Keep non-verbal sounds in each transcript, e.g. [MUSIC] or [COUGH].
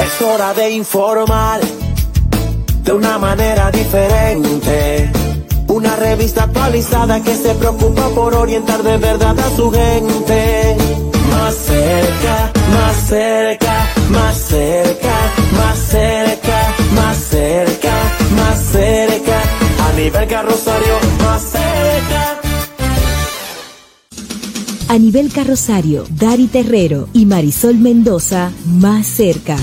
Es hora de informar de una manera diferente. Una revista actualizada que se preocupa por orientar de verdad a su gente. Más cerca, más cerca, más cerca, más cerca, más cerca, más cerca. A nivel carrosario, más cerca. A nivel carrosario, Dari Terrero y Marisol Mendoza, más cerca.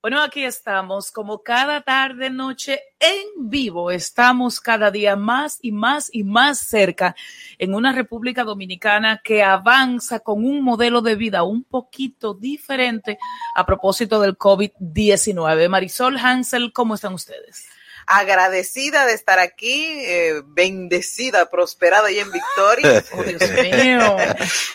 Bueno, aquí estamos como cada tarde, noche en vivo. Estamos cada día más y más y más cerca en una República Dominicana que avanza con un modelo de vida un poquito diferente a propósito del COVID-19. Marisol Hansel, ¿cómo están ustedes? Agradecida de estar aquí, eh, bendecida, prosperada y en victoria. [LAUGHS] Oh, Dios mío. [LAUGHS]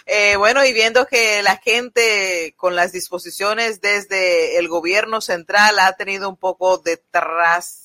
Eh, bueno, y viendo que la gente con las disposiciones desde el gobierno central ha tenido un poco de tras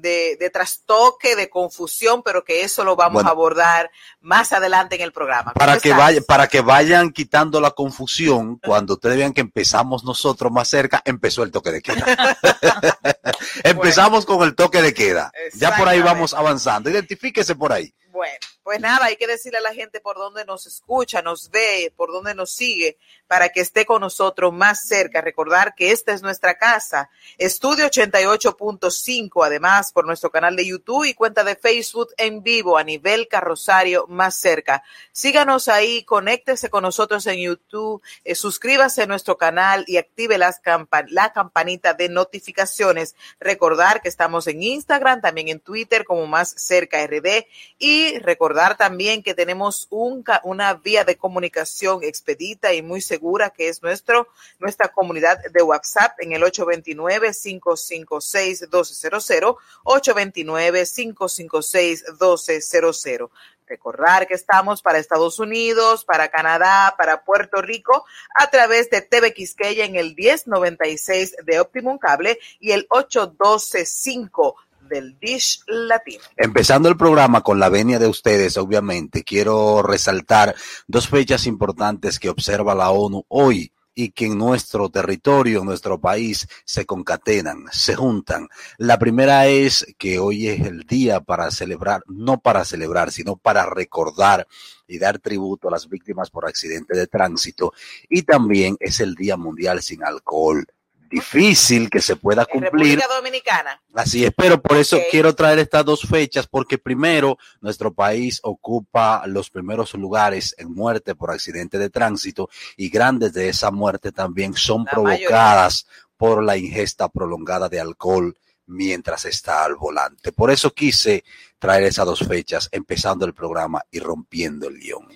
de, de trastoque, de confusión, pero que eso lo vamos Bueno. a abordar más adelante en el programa. Para ¿Cómo que, vaya, para que vayan quitando la confusión, cuando ustedes vean que empezamos nosotros más cerca, empezó el toque de queda. [LAUGHS] [LAUGHS] Empezamos con el toque de queda. Ya por ahí vamos avanzando. Identifíquese por ahí. Bueno, pues nada, hay que decirle a la gente por dónde nos escucha, nos ve, por dónde nos sigue, para que esté con nosotros más cerca. Recordar que esta es nuestra casa, Estudio 88.5, además por nuestro canal de YouTube y cuenta de Facebook en vivo a nivel carrosario más cerca. Síganos ahí, conéctese con nosotros en YouTube, eh, suscríbase a nuestro canal y active la campanita de notificaciones. Recordar que estamos en Instagram, también en Twitter como más cerca RD y recordar también que tenemos una vía de comunicación expedita y muy segura que es nuestro, nuestra comunidad de WhatsApp en el 829-556-1200, 829-556-1200. Recordar que estamos para Estados Unidos, para Canadá, para Puerto Rico, a través de TV Quisqueya en el 1096 de Optimum Cable y el 8125 del Dish Latino. Empezando el programa con la venia de ustedes, obviamente, quiero resaltar dos fechas importantes que observa la ONU hoy y que en nuestro territorio, en nuestro país, se concatenan, se juntan. La primera es que hoy es el día para celebrar, no para celebrar, sino para recordar y dar tributo a las víctimas por accidente de tránsito. Y también es el Día Mundial sin Alcohol. Difícil que se pueda cumplir. República Dominicana. Así es, pero por eso quiero traer estas dos fechas, porque primero nuestro país ocupa los primeros lugares en muerte por accidente de tránsito y grandes de esa muerte también son La provocadas por la ingesta prolongada de alcohol mientras está al volante. Por eso quise traer esas dos fechas, empezando el programa y rompiendo el guion.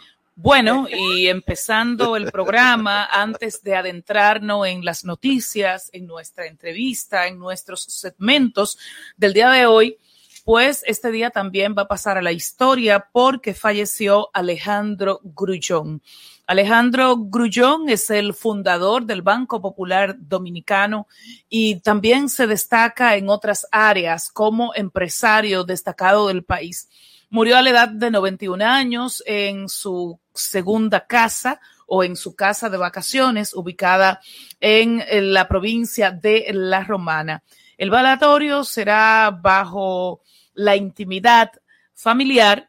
Bueno, y empezando el programa, antes de adentrarnos en las noticias, en nuestra entrevista, en nuestros segmentos del día de hoy, pues este día también va a pasar a la historia porque falleció Alejandro Grullón. Alejandro Grullón es el fundador del Banco Popular Dominicano y también se destaca en otras áreas como empresario destacado del país. Murió a la edad de 91 años en su segunda casa o en su casa de vacaciones ubicada en la provincia de La Romana. El balatorio será bajo la intimidad familiar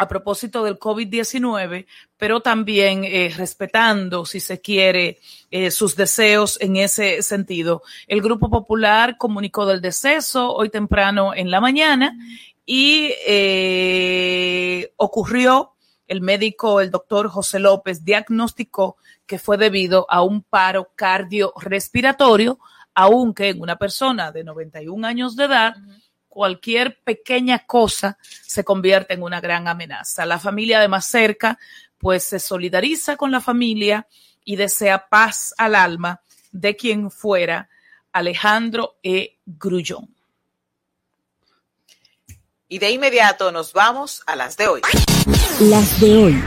a propósito del COVID-19, pero también eh, respetando, si se quiere, eh, sus deseos en ese sentido. El Grupo Popular comunicó del deceso hoy temprano en la mañana y eh, ocurrió, el médico, el doctor José López, diagnosticó que fue debido a un paro cardiorrespiratorio, aunque en una persona de 91 años de edad, cualquier pequeña cosa se convierte en una gran amenaza. La familia de más cerca, pues se solidariza con la familia y desea paz al alma de quien fuera Alejandro E. Grullón. Y de inmediato nos vamos a las de hoy. Las de hoy.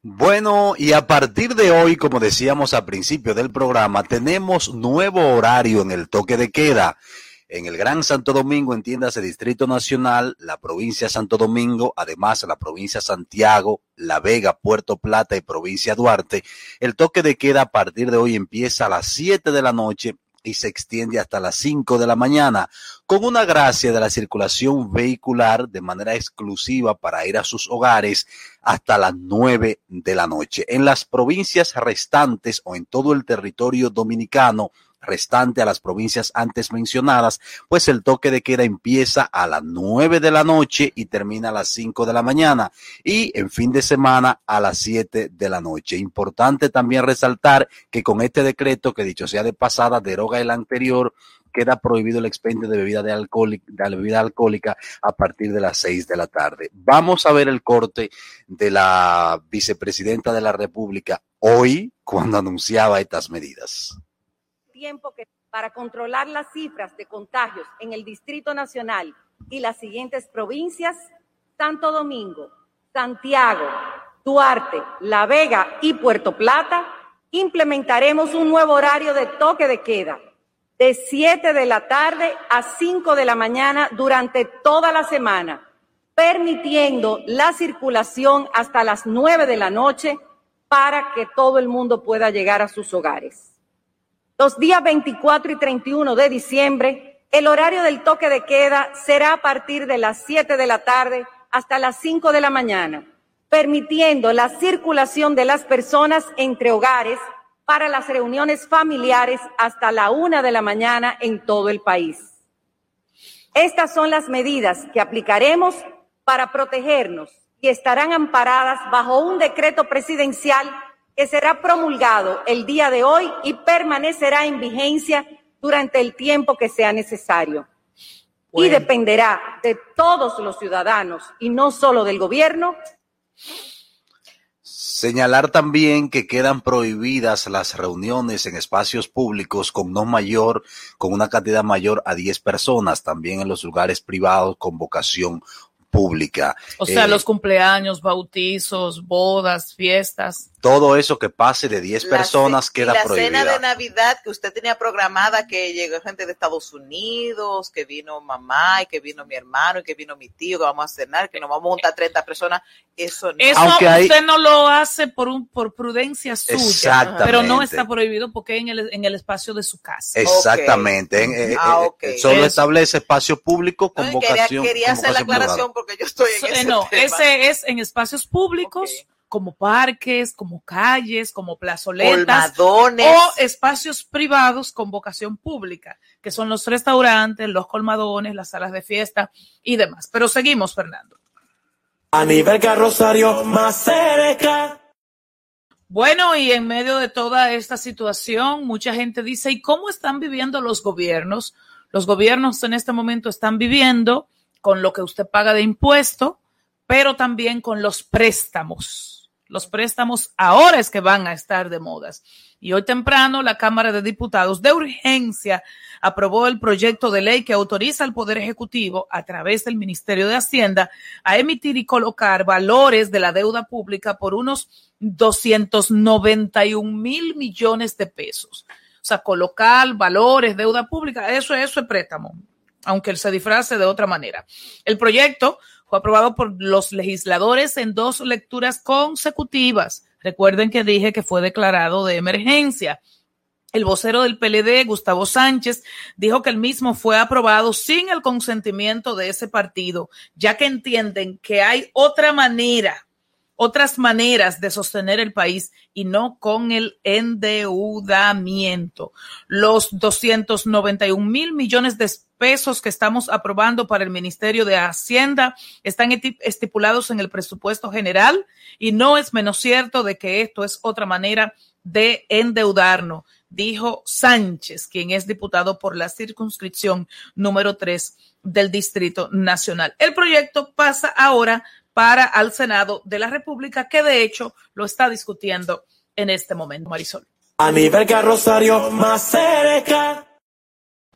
Bueno, y a partir de hoy, como decíamos al principio del programa, tenemos nuevo horario en el toque de queda. En el Gran Santo Domingo, entiéndase Distrito Nacional, la provincia de Santo Domingo, además la provincia de Santiago, La Vega, Puerto Plata y provincia Duarte, el toque de queda a partir de hoy empieza a las 7 de la noche y se extiende hasta las 5 de la mañana, con una gracia de la circulación vehicular de manera exclusiva para ir a sus hogares hasta las 9 de la noche. En las provincias restantes o en todo el territorio dominicano, restante a las provincias antes mencionadas, pues el toque de queda empieza a las nueve de la noche y termina a las cinco de la mañana y en fin de semana a las siete de la noche. Importante también resaltar que con este decreto, que dicho sea de pasada, deroga el anterior, queda prohibido el expendio de bebida, de, alcohólica, a partir de las seis de la tarde. Vamos a ver el corte de la vicepresidenta de la República hoy cuando anunciaba estas medidas tiempo que para controlar las cifras de contagios en el Distrito Nacional y las siguientes provincias, Santo Domingo, Santiago, Duarte, La Vega y Puerto Plata, implementaremos un nuevo horario de toque de queda de 7 de la tarde a 5 de la mañana durante toda la semana, permitiendo la circulación hasta las 9 de la noche para que todo el mundo pueda llegar a sus hogares. Los días 24 y 31 de diciembre, el horario del toque de queda será a partir de las 7 de la tarde hasta las 5 de la mañana, permitiendo la circulación de las personas entre hogares para las reuniones familiares hasta la 1 de la mañana en todo el país. Estas son las medidas que aplicaremos para protegernos y estarán amparadas bajo un decreto presidencial que será promulgado el día de hoy y permanecerá en vigencia durante el tiempo que sea necesario. Y dependerá de todos los ciudadanos y no solo del gobierno. Señalar también que quedan prohibidas las reuniones en espacios públicos con no mayor, con una cantidad mayor a 10 personas, también en los lugares privados con vocación pública. O sea, eh, los cumpleaños, bautizos, bodas, fiestas todo eso que pase de 10 personas queda prohibido. La cena de Navidad que usted tenía programada, que llegó gente de Estados Unidos, que vino mamá y que vino mi hermano y que vino mi tío, que vamos a cenar, que nos vamos a juntar 30 personas, eso no. Eso usted no lo hace por un por prudencia suya, pero no está prohibido porque en el, en el espacio de su casa. Exactamente. Eh, ah, eh, solo establece espacio público con vocación. Quería, hacer la aclaración porque yo estoy en ese No, ese es en espacios públicos como parques, como calles, como plazoletas o espacios privados con vocación pública, que son los restaurantes, los colmadones, las salas de fiesta y demás. Pero seguimos, Fernando. A nivel carrosario más cerca. Bueno, y en medio de toda esta situación, mucha gente dice, ¿y cómo están viviendo los gobiernos? Los gobiernos en este momento están viviendo con lo que usted paga de impuesto, pero también con los préstamos los préstamos ahora es que van a estar de modas. Y hoy temprano la Cámara de Diputados de urgencia aprobó el proyecto de ley que autoriza al Poder Ejecutivo a través del Ministerio de Hacienda a emitir y colocar valores de la deuda pública por unos 291 mil millones de pesos. O sea, colocar valores, deuda pública, eso, eso es préstamo, aunque se disfrace de otra manera. El proyecto fue aprobado por los legisladores en dos lecturas consecutivas. Recuerden que dije que fue declarado de emergencia. El vocero del PLD, Gustavo Sánchez, dijo que el mismo fue aprobado sin el consentimiento de ese partido, ya que entienden que hay otra manera, otras maneras de sostener el país y no con el endeudamiento. Los 291 mil millones de pesos que estamos aprobando para el Ministerio de Hacienda están estipulados en el presupuesto general y no es menos cierto de que esto es otra manera de endeudarnos, dijo Sánchez, quien es diputado por la circunscripción número 3 del Distrito Nacional. El proyecto pasa ahora para al Senado de la República, que de hecho lo está discutiendo en este momento, Marisol. A nivel Rosario más cerca.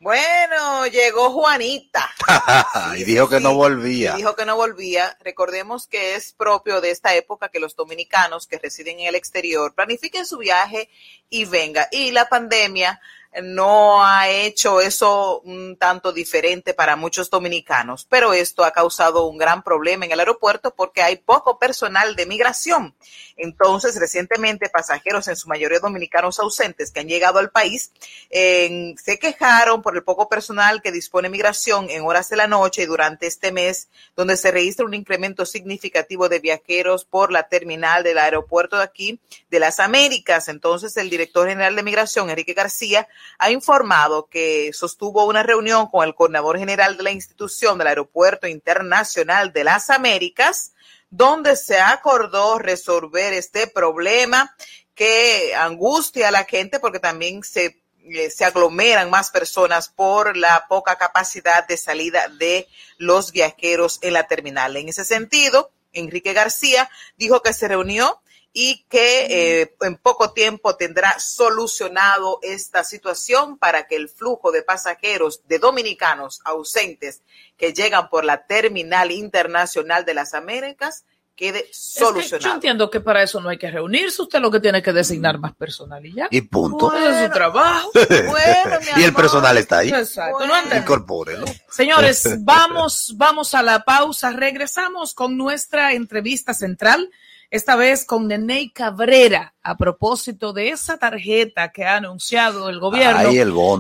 Bueno, llegó Juanita. [LAUGHS] y dijo que no volvía. Y dijo que no volvía. Recordemos que es propio de esta época que los dominicanos que residen en el exterior planifiquen su viaje y venga. Y la pandemia no ha hecho eso un tanto diferente para muchos dominicanos, pero esto ha causado un gran problema en el aeropuerto porque hay poco personal de migración. Entonces, recientemente, pasajeros, en su mayoría dominicanos ausentes que han llegado al país, se quejaron por el poco personal que dispone migración en horas de la noche y durante este mes, donde se registra un incremento significativo de viajeros por la terminal del aeropuerto de aquí, de las Américas. Entonces, el director general de migración, Enrique García, ha informado que sostuvo una reunión con el coordinador general de la institución del Aeropuerto Internacional de las Américas, donde se acordó resolver este problema que angustia a la gente porque también se, eh, se aglomeran más personas por la poca capacidad de salida de los viajeros en la terminal. En ese sentido, Enrique García dijo que se reunió y que eh, en poco tiempo tendrá solucionado esta situación para que el flujo de pasajeros de dominicanos ausentes que llegan por la terminal internacional de las Américas quede solucionado. yo entiendo que para eso no hay que reunirse, usted lo que tiene que designar más personal y ya. Y punto. es su trabajo. [LAUGHS] bueno, [LAUGHS] y el personal está ahí. Exacto, Incorpórelo. Señores, [LAUGHS] vamos, vamos a la pausa. Regresamos con nuestra entrevista central esta vez con Nenei Cabrera, a propósito de esa tarjeta que ha anunciado el gobierno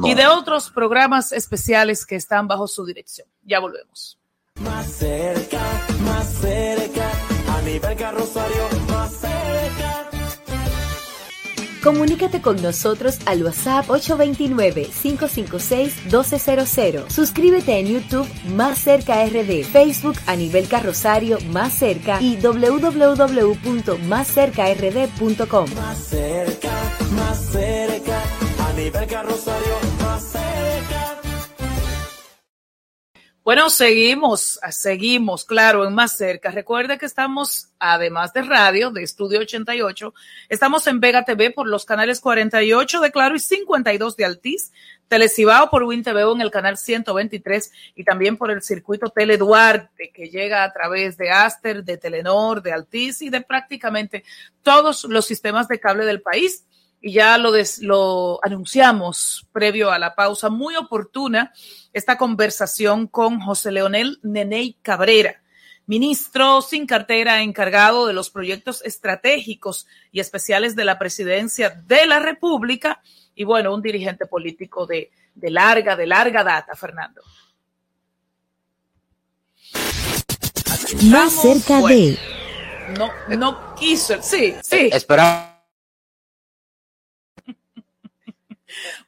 y de otros programas especiales que están bajo su dirección. Ya volvemos. Más cerca, más cerca, a nivel cerca. Comunícate con nosotros al WhatsApp 829-556-1200. Suscríbete en YouTube Más Cerca RD, Facebook a nivel Carrosario Más Cerca y www.máscercard.com. Más cerca, más cerca, a Carrosario Más Cerca. Bueno, seguimos, seguimos, claro, en más cerca. Recuerde que estamos, además de radio, de Estudio 88, estamos en Vega TV por los canales 48 de Claro y 52 de Altiz, Telecibao por WinTV en el canal 123 y también por el circuito Tele Duarte que llega a través de Aster, de Telenor, de Altiz y de prácticamente todos los sistemas de cable del país y ya lo, lo anunciamos previo a la pausa, muy oportuna esta conversación con José Leonel Neney Cabrera, ministro sin cartera encargado de los proyectos estratégicos y especiales de la presidencia de la República y bueno, un dirigente político de, de larga, de larga data, Fernando. Más cerca de... No, no quiso, sí, sí. Espera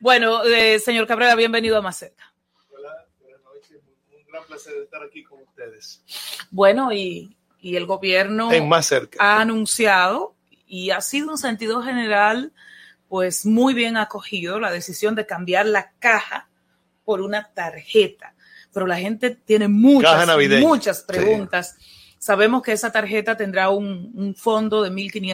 Bueno, eh, señor Cabrera, bienvenido a Maceta. Hola, buenas noches. Un gran placer estar aquí con ustedes. Bueno, y, el gobierno ha anunciado y ha sido un sentido general, pues muy bien acogido la decisión de cambiar la caja por una tarjeta. Pero la gente tiene muchas, muchas preguntas. Sabemos que esa tarjeta tendrá un, un fondo de 1.500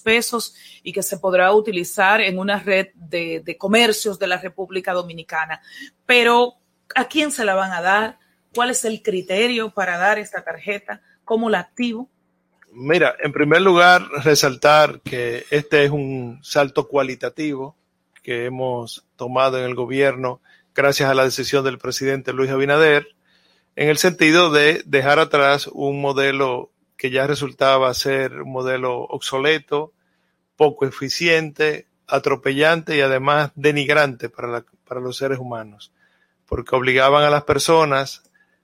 pesos y que se podrá utilizar en una red de, de, comercios de la República Dominicana. Pero, ¿a quién se la van a dar? ¿Cuál es el criterio para dar esta tarjeta? ¿Cómo la activo? Mira, en primer lugar, resaltar que este es un salto cualitativo que hemos tomado en el gobierno gracias a la decisión del presidente Luis Abinader, en el sentido de dejar atrás un modelo que ya resultaba ser un modelo obsoleto, poco eficiente, atropellante y además denigrante para, la, para los seres humanos, porque obligaban a las personas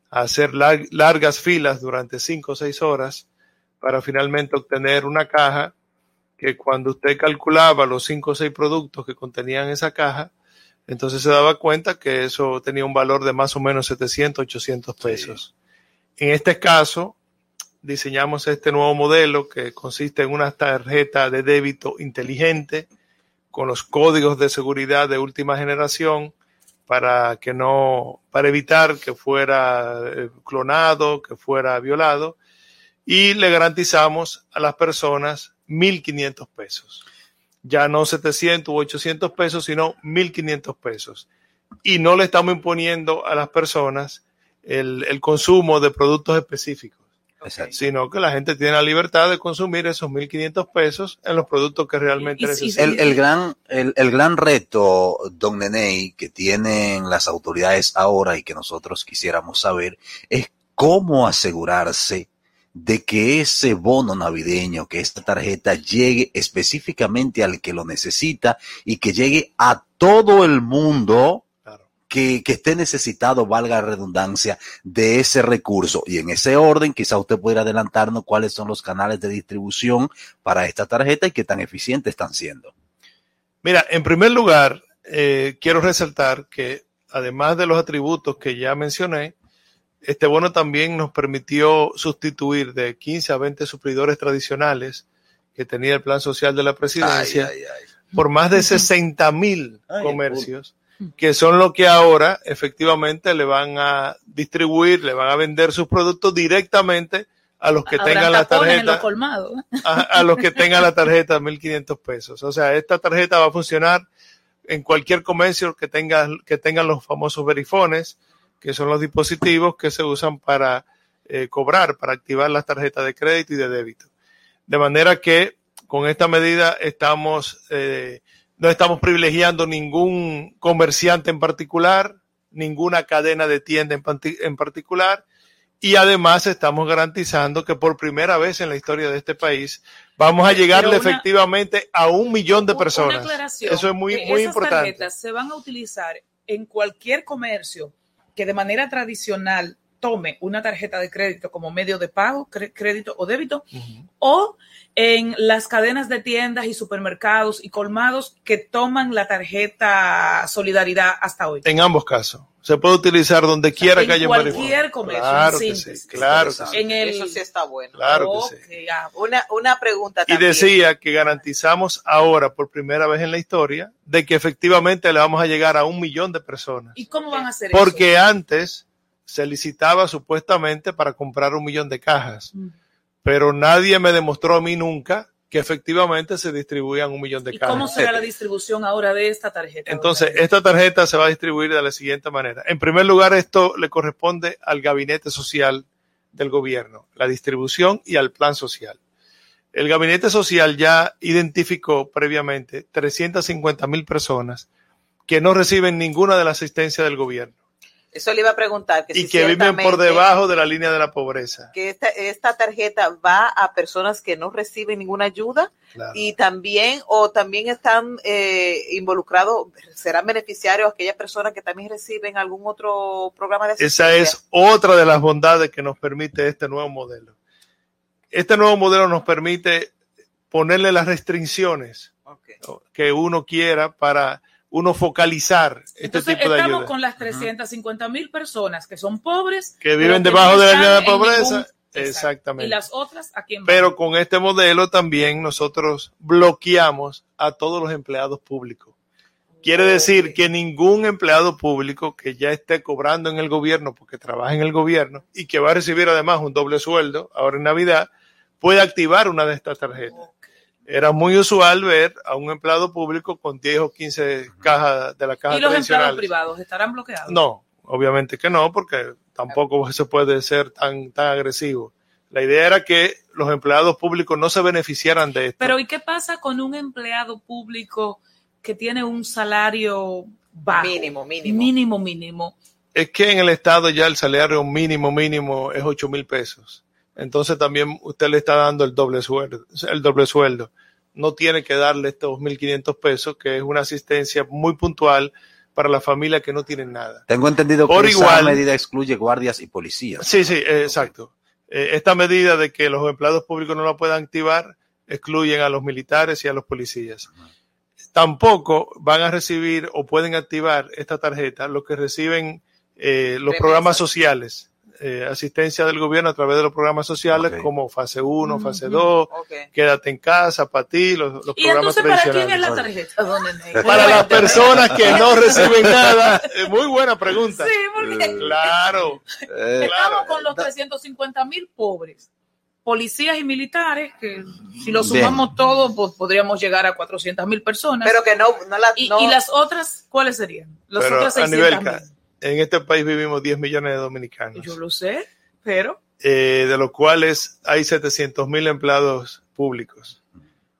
a hacer lar largas filas durante cinco o seis horas para finalmente obtener una caja que cuando usted calculaba los cinco o seis productos que contenían esa caja, entonces se daba cuenta que eso tenía un valor de más o menos 700, 800 pesos. Sí. En este caso, diseñamos este nuevo modelo que consiste en una tarjeta de débito inteligente con los códigos de seguridad de última generación para que no, para evitar que fuera eh, clonado, que fuera violado y le garantizamos a las personas 1.500 pesos. Ya no 700 u 800 pesos, sino 1.500 pesos. Y no le estamos imponiendo a las personas el, el consumo de productos específicos, sino que la gente tiene la libertad de consumir esos 1.500 pesos en los productos que realmente necesitan. El, el, gran, el, el gran reto, don Neney, que tienen las autoridades ahora y que nosotros quisiéramos saber, es cómo asegurarse de que ese bono navideño, que esta tarjeta llegue específicamente al que lo necesita y que llegue a todo el mundo. Que, que, esté necesitado, valga la redundancia, de ese recurso. Y en ese orden, quizá usted pudiera adelantarnos cuáles son los canales de distribución para esta tarjeta y qué tan eficientes están siendo. Mira, en primer lugar, eh, quiero resaltar que además de los atributos que ya mencioné, este bono también nos permitió sustituir de 15 a 20 suplidores tradicionales que tenía el plan social de la presidencia ay, ay, ay. por más de 60 mil comercios que son los que ahora efectivamente le van a distribuir, le van a vender sus productos directamente a los que Habrá tengan la tarjeta a, a, los que tengan la tarjeta 1500 pesos. O sea, esta tarjeta va a funcionar en cualquier comercio que tenga que tengan los famosos verifones que son los dispositivos que se usan para eh, cobrar, para activar las tarjetas de crédito y de débito. De manera que con esta medida estamos, eh, no estamos privilegiando ningún comerciante en particular, ninguna cadena de tienda en, en particular, y además estamos garantizando que por primera vez en la historia de este país vamos a llegarle una, efectivamente a un millón de personas. Eso es muy, muy esas importante. tarjetas se van a utilizar en cualquier comercio que de manera tradicional tome una tarjeta de crédito como medio de pago, crédito o débito, uh -huh. o en las cadenas de tiendas y supermercados y colmados que toman la tarjeta Solidaridad hasta hoy. En ambos casos. Se puede utilizar donde quiera en que haya un cualquier comercio. Claro que sí, claro que sí. En el... Eso sí está bueno. Claro okay, que sí. Una, una pregunta Y también. decía que garantizamos ahora, por primera vez en la historia, de que efectivamente le vamos a llegar a un millón de personas. ¿Y cómo van a hacer Porque eso? antes se licitaba supuestamente para comprar un millón de cajas, mm. Pero nadie me demostró a mí nunca que efectivamente se distribuían un millón de ¿Y cajas. ¿Cómo será la distribución ahora de esta tarjeta? Entonces, esta tarjeta se va a distribuir de la siguiente manera. En primer lugar, esto le corresponde al gabinete social del gobierno, la distribución y al plan social. El gabinete social ya identificó previamente 350 mil personas que no reciben ninguna de la asistencia del gobierno. Eso le iba a preguntar. Que y si que viven por debajo de la línea de la pobreza. Que esta, esta tarjeta va a personas que no reciben ninguna ayuda Claro. y también, o también están eh, involucrados, serán beneficiarios aquellas personas que también reciben algún otro programa de asistencia. Esa es otra de las bondades que nos permite este nuevo modelo. Este nuevo modelo nos permite ponerle las restricciones Okay. que uno quiera para uno focalizar este Entonces, tipo de estamos ayuda. con las 350 mil personas que son pobres. Que viven que debajo no de la línea de pobreza. ningún-. Exactamente. Y las otras, ¿a quién van? Pero con este modelo también nosotros bloqueamos a todos los empleados públicos. Quiere decir que ningún empleado público que ya esté cobrando en el gobierno porque trabaja en el gobierno y que va a recibir además un doble sueldo ahora en Navidad puede activar una de estas tarjetas. Era muy usual ver a un empleado público con 10 o 15 cajas de la caja ¿Y los empleados privados estarán bloqueados? No, obviamente que no, porque tampoco se puede ser tan, tan agresivo. La idea era que los empleados públicos no se beneficiaran de esto. Pero ¿y qué pasa con un empleado público que tiene un salario bajo? Mínimo, mínimo. Mínimo, mínimo. Es que en el Estado ya el salario mínimo, mínimo es 8 mil pesos. Entonces también usted le está dando el doble sueldo. El doble sueldo. No tiene que darle estos 1.500 pesos, que es una asistencia muy puntual para la familia que no tienen nada. Tengo entendido que Por esa igual- medida excluye guardias y policías. Sí, sí, eh, exacto. Eh, esta medida de que los empleados públicos no la puedan activar excluyen a los militares y a los policías. Tampoco van a recibir o pueden activar esta tarjeta los que reciben eh, los programas sociales, eh, asistencia del gobierno a través de los programas sociales como fase 1, fase Ujú. 2, Ok. quédate en casa, para ti, los, los ¿Y programas entonces para quién es tradicionales. la tarjeta? ¿Dónde me- [LAUGHS] Para las personas que no reciben nada. [LAUGHS] Muy buena pregunta. Sí, porque Claro. Eh, estamos claro. con los 350 mil pobres. Policías y militares, que si lo Bien. sumamos todo, pues podríamos llegar a 400 mil personas. Pero que no, no la. y, no- y las otras, ¿cuáles serían? Las Pero otras a 600 nivel, en este país vivimos 10 millones de dominicanos. Yo lo sé, pero eh, de los cuales hay 700 mil empleados públicos,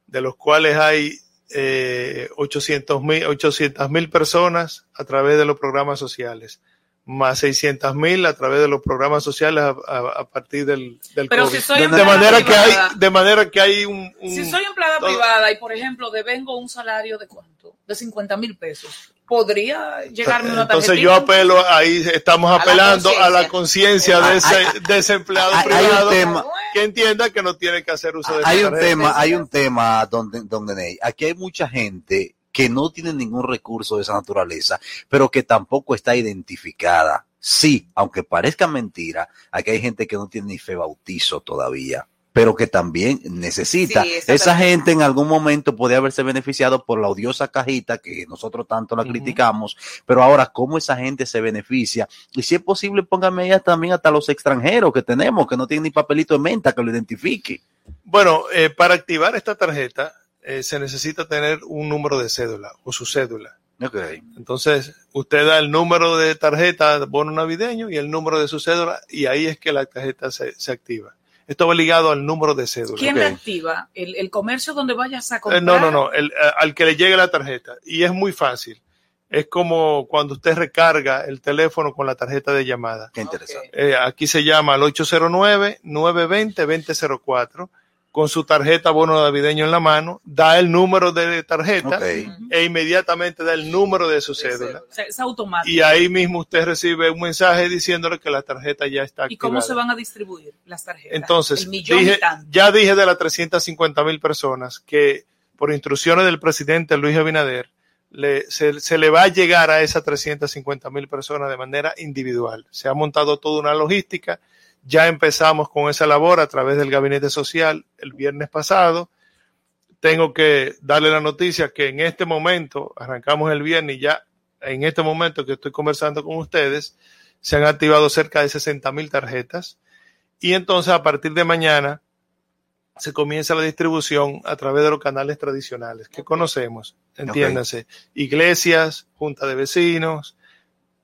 de los cuales hay eh, 800 mil 800 mil personas a través de los programas sociales, más 600 mil a través de los programas sociales a, a- a partir del, del Pero COVID. si soy de, empleada manera que hay, privada. de manera que hay un, un- si soy empleada todo- privada y, por ejemplo, devengo un salario de cuánto? De 50 mil pesos. ¿Podría llegarme una entonces yo apelo, ahí estamos apelando a la conciencia. de ese, de ese empleado hay- hay un privado tema. que entienda que no tiene que hacer uso de hay un tarjeta. tema, hay un tema donde, donde Ney, aquí hay mucha gente que no tiene ningún recurso de esa naturaleza, pero que tampoco está identificada. Sí, aunque parezca mentira, aquí hay gente que no tiene ni fe bautizo todavía, pero que también necesita. Sí, esa gente en algún momento podía haberse beneficiado por la odiosa cajita que nosotros tanto la criticamos, pero ahora cómo esa gente se beneficia y si es posible póngame ella también hasta los extranjeros que tenemos que no tienen ni papelito de menta que lo identifique. Bueno, eh, para activar esta tarjeta eh, se necesita tener un número de cédula o su cédula. Entonces, usted da el número de tarjeta de bono navideño y el número de su cédula y ahí es que la tarjeta se, se activa. Esto va ligado al número de cédula. ¿Quién Ok. la activa? ¿El, el comercio donde vayas a Eh, comprar? no, no, no, el, eh, al que le llegue la tarjeta. Y es muy fácil. Es como cuando usted recarga el teléfono con la tarjeta de llamada. Qué interesante. Eh, aquí se llama al 809-920-2004 con su tarjeta bono navideño en la mano, da el número de tarjeta e inmediatamente da el número de su cédula. O sea, es automático. Y ahí mismo usted recibe un mensaje diciéndole que la tarjeta ya está ¿Y activada. cómo se van a distribuir las tarjetas? Entonces, El millón dije- ya dije de las 350 mil personas que por instrucciones del presidente Luis Abinader le- se, se le va a llegar a esas 350 mil personas de manera individual. Se ha montado toda una logística. Ya empezamos con esa labor a través del gabinete social el viernes pasado. Tengo que darle la noticia que en este momento, arrancamos el viernes y ya en este momento que estoy conversando con ustedes, se han activado cerca de 60 mil tarjetas. Y entonces a partir de mañana se comienza la distribución a través de los canales tradicionales que conocemos, entiéndase, iglesias, junta de vecinos,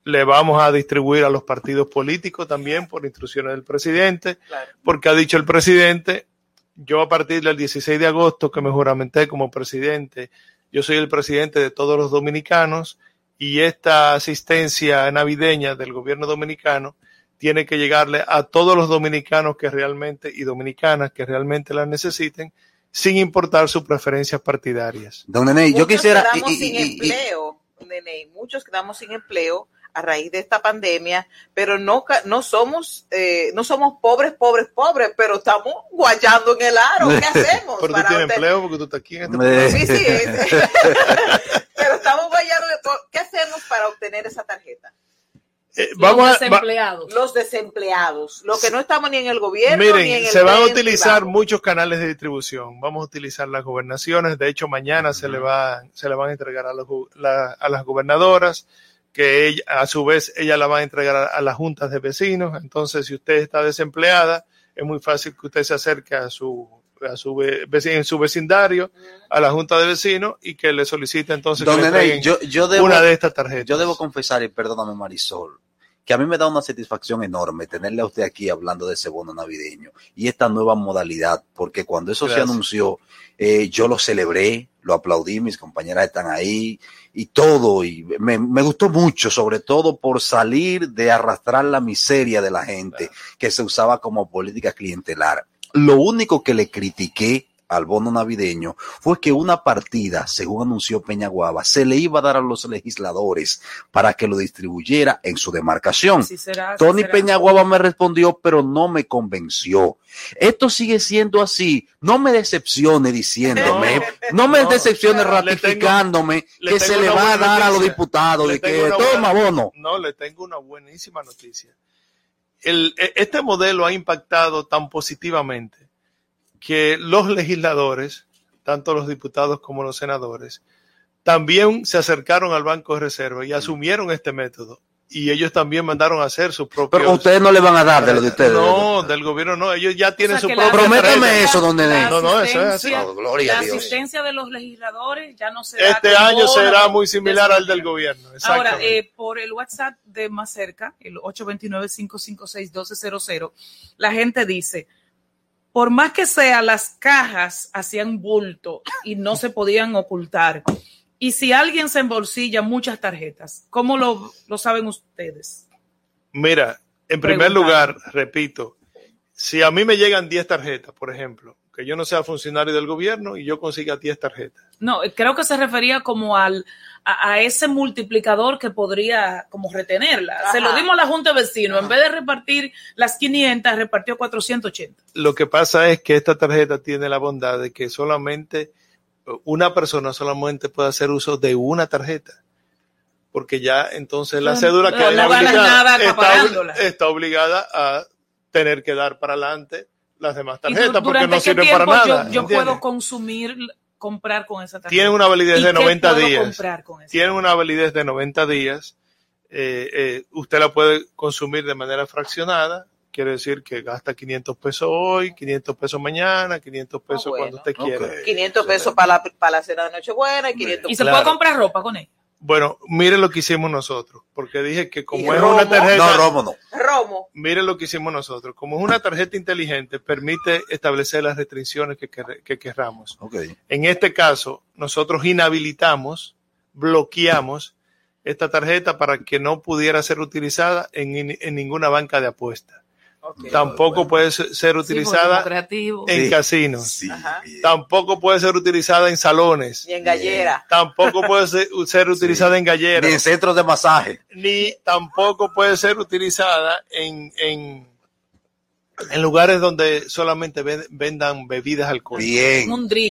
le vamos a distribuir a los partidos políticos también por instrucciones del presidente, Claro. porque ha dicho el presidente, yo a partir del 16 de agosto que me juramenté como presidente, yo soy el presidente de todos los dominicanos y esta asistencia navideña del gobierno dominicano tiene que llegarle a todos los dominicanos que realmente y dominicanas que realmente la necesiten, sin importar sus preferencias partidarias. Don Nene, yo Muchos quisiera... quedamos y- y- sin y- y- empleo, nene, muchos quedamos sin empleo a raíz de esta pandemia, pero no, ca- no somos eh, no somos pobres, pobres, pobres, pero estamos guayando en el aro. ¿Qué [LAUGHS] hacemos? Pero tú tienes empleo porque tú estás aquí en este programa. Sí, sí, es- [LAUGHS] pero estamos guayando. ¿Qué hacemos para obtener esa tarjeta? Eh, Los vamos a, va- desempleados. Los desempleados, los que no estamos ni en el gobierno ni en Miren, el se van a utilizar privado. muchos canales de distribución. Vamos a utilizar las gobernaciones. De hecho, mañana se le va, se le van a entregar a, los la- a las gobernadoras, que ella- a su vez ella la va a entregar a, a las juntas de vecinos. Entonces, si usted está desempleada, es muy fácil que usted se acerque a su a su en su vecindario a la junta de vecinos y que le solicite entonces Don que le Nene, entreguen yo, yo debo, una de estas tarjetas. yo debo confesar, y perdóname Marisol, que a mí me da una satisfacción enorme tenerle a usted aquí hablando de ese bono navideño y esta nueva modalidad, porque cuando eso Gracias. se anunció, eh, yo lo celebré, lo aplaudí, mis compañeras están ahí y todo, y me, me gustó mucho, sobre todo por salir de arrastrar la miseria de la gente que se usaba como política clientelar. Lo único que le critiqué al bono navideño fue que una partida, según anunció Peñaguaba, se le iba a dar a los legisladores para que lo distribuyera en su demarcación. Así será, así Tony será. Peñaguaba me respondió, pero no me convenció. Esto sigue siendo así. No me decepcione diciéndome, no, me No, decepcione ratificándome le que se le va a dar a los diputados Le de que toma buena- bono. No, le tengo una buenísima noticia. El- e- este modelo ha impactado tan positivamente que los legisladores, tanto los diputados como los senadores, también se acercaron al Banco de Reserva y asumieron este método. Y ellos también mandaron a hacer su propio. Pero ustedes no le van a dar de lo de ustedes. No, del gobierno no. Ellos ya tienen O sea, su propio. Prométame eso, don Nené. La No, no, eso es así. asistencia- No, gloria la a Dios. asistencia de los legisladores ya no será Este año será muy similar al del gobierno. Ahora, eh, por el WhatsApp de más cerca, el 829-556-1200, la gente dice, por más que sea, las cajas hacían bulto y no se podían ocultar. Y si alguien se embolsilla muchas tarjetas, ¿cómo lo, lo saben ustedes? Mira, en primer lugar, repito, si a mí me llegan 10 tarjetas, por ejemplo, que yo no sea funcionario del gobierno y yo consiga 10 tarjetas. No, creo que se refería como al, a, a ese multiplicador que podría como retenerla. Se lo dimos a la Junta de Vecinos. En vez de repartir las 500, repartió 480. Lo que pasa es que esta tarjeta tiene la bondad de que solamente una persona solamente puede hacer uso de una tarjeta. Porque ya entonces la No, cédula no, que no ganas obligada nada está, está obligada a tener que dar para adelante las demás ¿Y du- tarjetas porque no sirven para nada. Yo, yo puedo consumir, comprar con esa tarjeta. Tienen una validez ¿Y de qué 90 puedo días. Tienen una validez de 90 días. Eh, eh, usted la puede consumir de manera fraccionada. Quiere decir que gasta 500 pesos hoy, 500 pesos mañana, 500 pesos Ah, bueno. cuando usted quiera. Ok. 500 pesos para la, para la cena de Nochebuena y 500 ¿Y se Claro. puede comprar ropa con ella? Bueno, mire lo que hicimos nosotros, porque dije que como es romo. una tarjeta, No, Romo no. Romo. mire lo que hicimos nosotros. Como es una tarjeta inteligente, permite establecer las restricciones que, quer- que querramos. Ok. En este caso, nosotros inhabilitamos, bloqueamos esta tarjeta para que no pudiera ser utilizada en, en ninguna banca de apuestas. Tampoco puede ser Sí, utilizada en Sí. casinos. Sí. Tampoco puede ser utilizada en salones. Y en gallera. Tampoco puede ser, ser utilizada en Ni en galleras. centros de masaje. Ni tampoco puede ser utilizada en, en, en lugares donde solamente ven- vendan bebidas alcohólicas. Bien. Un drink.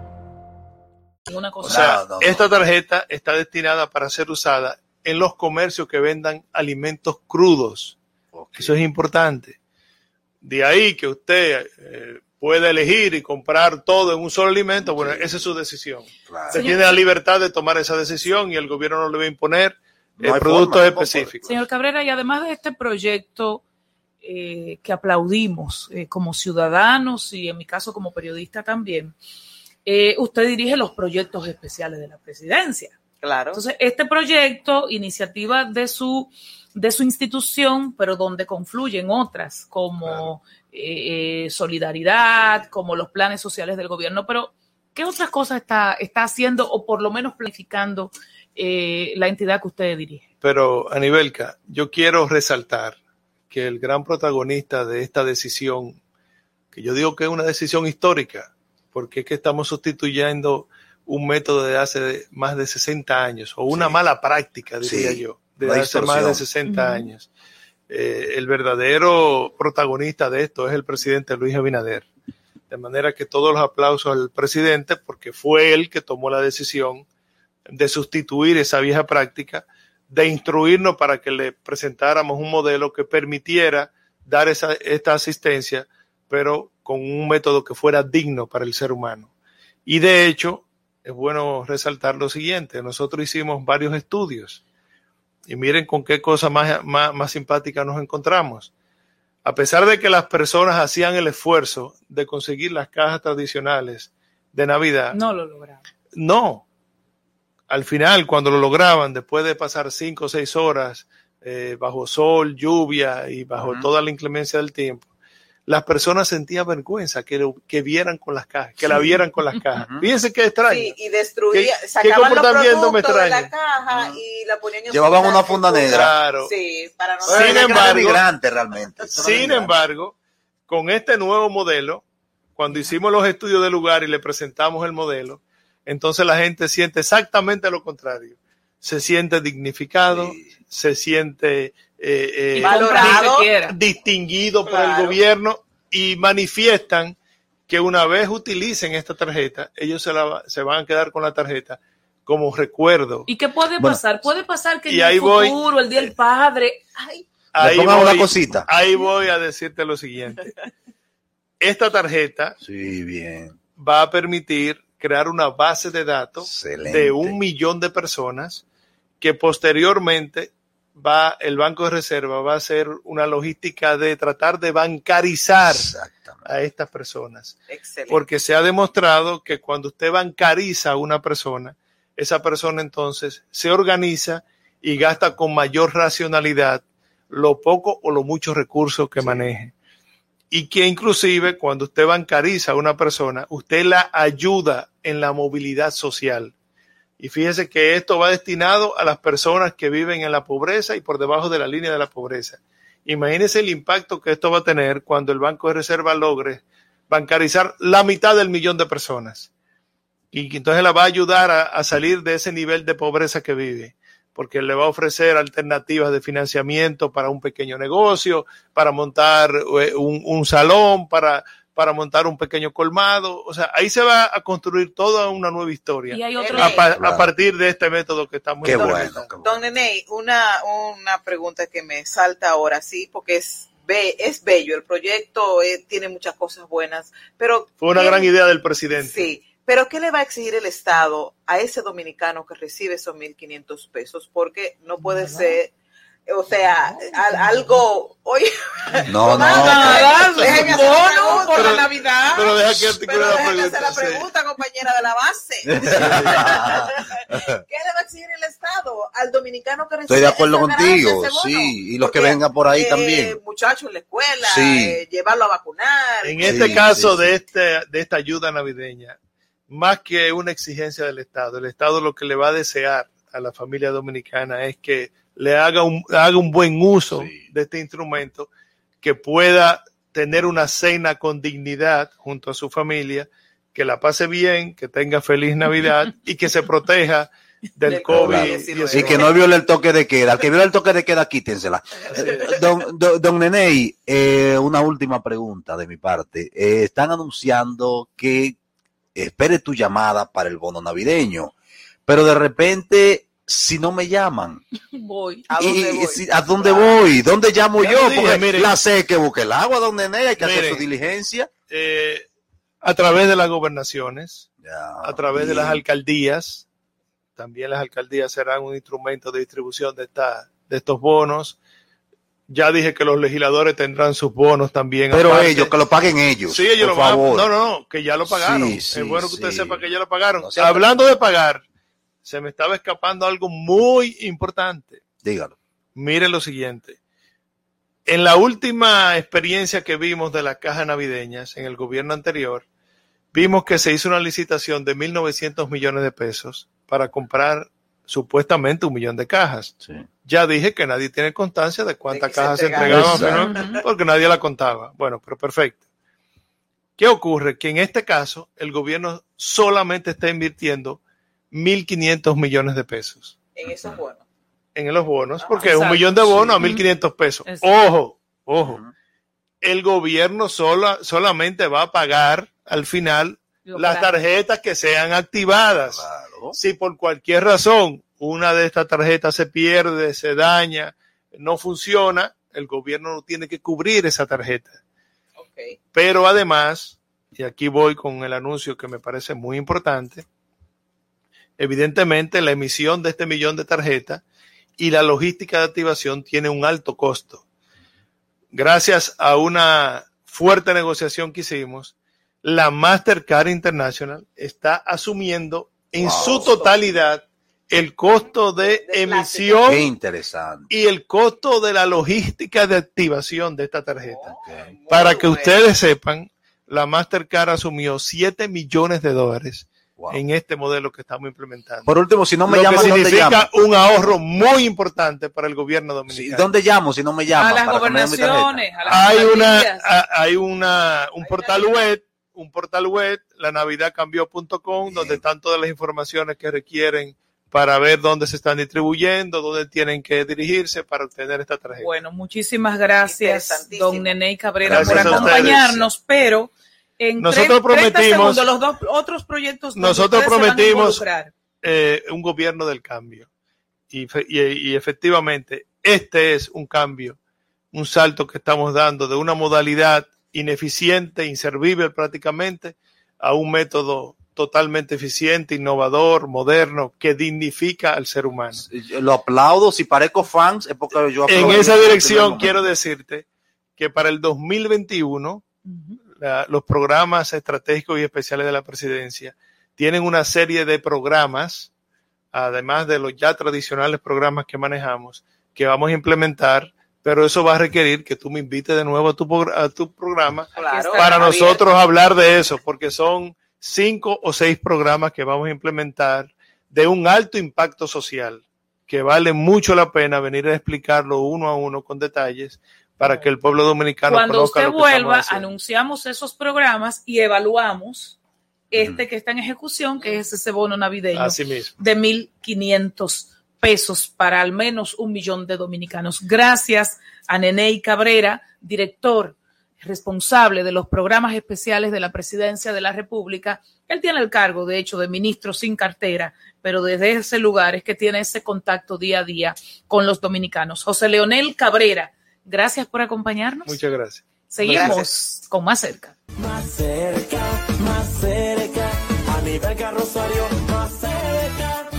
Una O sea, No, no, no. esta tarjeta está destinada para ser usada en los comercios que vendan alimentos crudos. Eso es importante. De ahí que usted eh, pueda elegir y comprar todo en un solo alimento, bueno, esa es su decisión. Claro. Usted tiene la libertad de tomar esa decisión y el gobierno no le va a imponer No eh, productos específicos. Señor Cabrera, y además de este proyecto eh, que aplaudimos eh, como ciudadanos y en mi caso como periodista también, eh, usted dirige los proyectos especiales de la presidencia. Claro. Entonces, este proyecto, iniciativa de su, de su institución, pero donde confluyen otras, como eh, eh, solidaridad, como los planes sociales del gobierno, pero ¿qué otras cosas está, está haciendo o por lo menos planificando eh, la entidad que usted dirige? Pero, Anibelka, yo quiero resaltar que el gran protagonista de esta decisión, que yo digo que es una decisión histórica, porque es que estamos sustituyendo un método de hace más de 60 años, o una Sí. mala práctica, diría Sí, yo, de hace más de distorsión. 60 Ujú. años. Eh, el verdadero protagonista de esto es el presidente Luis Abinader. De manera que todos los aplausos al presidente, porque fue él que tomó la decisión de sustituir esa vieja práctica, de instruirnos para que le presentáramos un modelo que permitiera dar esa, esta asistencia, pero con un método que fuera digno para el ser humano. Y de hecho, es bueno resaltar lo siguiente, nosotros hicimos varios estudios y miren con qué cosa más, más, más simpática nos encontramos. A pesar de que las personas hacían el esfuerzo de conseguir las cajas tradicionales de Navidad, No lo logramos. no. Al final, cuando lo lograban, después de pasar cinco o seis horas eh, bajo sol, lluvia y bajo toda la inclemencia del tiempo, las personas sentían vergüenza que, lo, que vieran con las cajas, que la vieran con las cajas. Ujú. Fíjense qué extraño. Sí, y destruía, ¿Qué- qué sacaban los me productos de la caja y la ponían en Llevaban una funda negra. Claro. Sí, para no Sin embargo- migrante realmente. Sin migrante. embargo, con este nuevo modelo, cuando hicimos los estudios del lugar y le presentamos el modelo, entonces la gente siente exactamente lo contrario. Se siente dignificado, Sí. Se siente eh, eh, valorado, distinguido por el gobierno y manifiestan que una vez utilicen esta tarjeta, ellos se, la- se van a quedar con la tarjeta como recuerdo. ¿Y qué puede Bueno. pasar? Puede pasar que Y en ahí el voy. futuro, el día del padre, ay, Le pongan una cosita. ahí voy a decirte lo siguiente. Esta tarjeta Sí, bien. va a permitir crear una base de datos Excelente. de un millón de personas que posteriormente va el Banco de Reserva va a hacer una logística de tratar de bancarizar a estas personas. Excelente. Porque se ha demostrado que cuando usted bancariza a una persona, esa persona entonces se organiza y gasta con mayor racionalidad lo poco o lo muchos recursos que maneje. Y que inclusive cuando usted bancariza a una persona, usted la ayuda en la movilidad social. Y fíjese que esto va destinado a las personas que viven en la pobreza y por debajo de la línea de la pobreza. Imagínese el impacto que esto va a tener cuando el Banco de Reserva logre bancarizar la mitad del millón de personas. Y entonces la va a ayudar a, salir de ese nivel de pobreza que vive, porque le va a ofrecer alternativas de financiamiento para un pequeño negocio, para montar eh, un salón, para, para montar un pequeño colmado. O sea, ahí se va a construir toda una nueva historia y hay otro. A, pa- a partir de este método que estamos Qué bueno. qué bueno. Don Nene, una, una pregunta que me salta ahora, sí, porque es, be- es bello, el proyecto eh, tiene muchas cosas buenas, pero... Fue una ¿qué- gran idea del presidente. Sí, pero ¿qué le va a exigir el Estado a ese dominicano que recibe esos 1.500 pesos? Porque no puede ser, o sea, al- algo... Oye, No, [LAUGHS] no. hacer la bono pregunta. por la Navidad. Pero deja que articule Pero la déjeme hacer pregunta. la sí. pregunta, compañera de la base. [LAUGHS] ¿Qué le va a exigir el Estado al dominicano que recibe Estoy de acuerdo contigo, sí, y los que Porque, vengan por ahí eh, también. Muchachos en la escuela, Sí. eh, llevarlo a vacunar. En Sí, este caso sí, sí. de, este, de esta ayuda navideña, más que una exigencia del Estado, el Estado lo que le va a desear a la familia dominicana es que le haga un, haga un buen uso Sí. de este instrumento, que pueda tener una cena con dignidad junto a su familia, que la pase bien, que tenga feliz Navidad [LAUGHS] y que se proteja del Del COVID-19. Y que no viole el toque de queda. Al que viole el toque de queda, quítensela. [LAUGHS] Don, don, don Neney, eh, una última pregunta de mi parte. Eh, están anunciando que espere tu llamada para el bono navideño, pero de repente, si no me llaman, [LAUGHS] Voy. ¿A dónde y voy? si- ¿a dónde voy? ¿Dónde llamo Ya yo? dije, Porque mire. la sé que busque el agua, don Neney, hay que hacer su diligencia. Eh, a través de las gobernaciones, Ya, a través de las alcaldías. También las alcaldías serán un instrumento de distribución de, esta, de estos bonos. Ya dije que los legisladores tendrán sus bonos también. Pero aparte. ellos, que lo paguen ellos. Sí, ellos por lo van a- favor. No, no, no, que ya lo pagaron. Sí, sí, es bueno que usted sí. sepa que ya lo pagaron. No Hablando de pagar, se me estaba escapando algo muy importante. Dígalo. Mire lo siguiente. En la última experiencia que vimos de las cajas navideñas en el gobierno anterior, vimos que se hizo una licitación de 1.900 millones de pesos para comprar supuestamente un millón de cajas. Sí. Ya dije que nadie tiene constancia de cuántas De se cajas se entregaron. entregaban. ¿no? porque nadie la contaba. Bueno, pero perfecto. ¿Qué ocurre? Que en este caso el gobierno solamente está invirtiendo 1.500 millones de pesos En eso es bueno. en los bonos, porque Exacto. un millón de bonos Sí. a 1.500 pesos. Exacto. Ojo, ojo. El gobierno sola, solamente va a pagar al final las claro. tarjetas que sean activadas. Claro. Si por cualquier razón una de estas tarjetas se pierde, se daña, no funciona, el gobierno no tiene que cubrir esa tarjeta. Pero además, y aquí voy con el anuncio que me parece muy importante, evidentemente la emisión de este millón de tarjetas y la logística de activación tiene un alto costo. Gracias a una fuerte negociación que hicimos, la Mastercard International está asumiendo en Wow. su totalidad el costo de emisión Qué interesante. y el costo de la logística de activación de esta tarjeta. Para que bueno. ustedes sepan, la Mastercard asumió 7 millones de dólares Wow. en este modelo que estamos implementando. Por último, si no me lo que ¿dónde llamo? un ahorro muy importante para el gobierno Sí, dominicano. ¿Dónde llamo si no me llaman? a las para gobernaciones, a las hay una, a- hay una, un Hay portal web, un portal web, la navidadcambió.com, donde están todas las informaciones que requieren para ver dónde se están distribuyendo, dónde tienen que dirigirse para obtener esta tarjeta. Bueno, muchísimas gracias, don Nene Cabrera, Gracias por acompañarnos, pero en Nosotros 30 prometimos- segundos, los dos otros proyectos Nosotros prometimos- eh, un gobierno del cambio. Y, fe- y- y efectivamente, este es un cambio, un salto que estamos dando de una modalidad ineficiente, inservible prácticamente, a un método totalmente eficiente, innovador, moderno, que dignifica al ser humano. Yo Lo aplaudo. Si parezco fans, es porque yo En esa dirección quiero decirte que para el 2021 Ujú. La- los programas estratégicos y especiales de la presidencia. Tienen una serie de programas, además de los ya tradicionales programas que manejamos, que vamos a implementar, pero eso va a requerir que tú me invites de nuevo a tu, a tu programa Claro, para nosotros hablar de eso, porque son cinco o seis programas que vamos a implementar de un alto impacto social, que vale mucho la pena venir a explicarlo uno a uno con detalles para que el pueblo dominicano Cuando conozca usted lo que vuelva, anunciamos esos programas y evaluamos este que está en ejecución, que es ese bono navideño Así mismo. de 1.500 pesos para al menos un millón de dominicanos. Gracias a Neney Cabrera, director responsable de los programas especiales de la Presidencia de la República. Él tiene el cargo, de hecho, de ministro sin cartera, pero desde ese lugar es que tiene ese contacto día a día con los dominicanos. José Leonel Cabrera, gracias por acompañarnos. Muchas gracias. Seguimos Gracias. con más cerca. Más cerca, más cerca, a nivel carrosario, más cerca.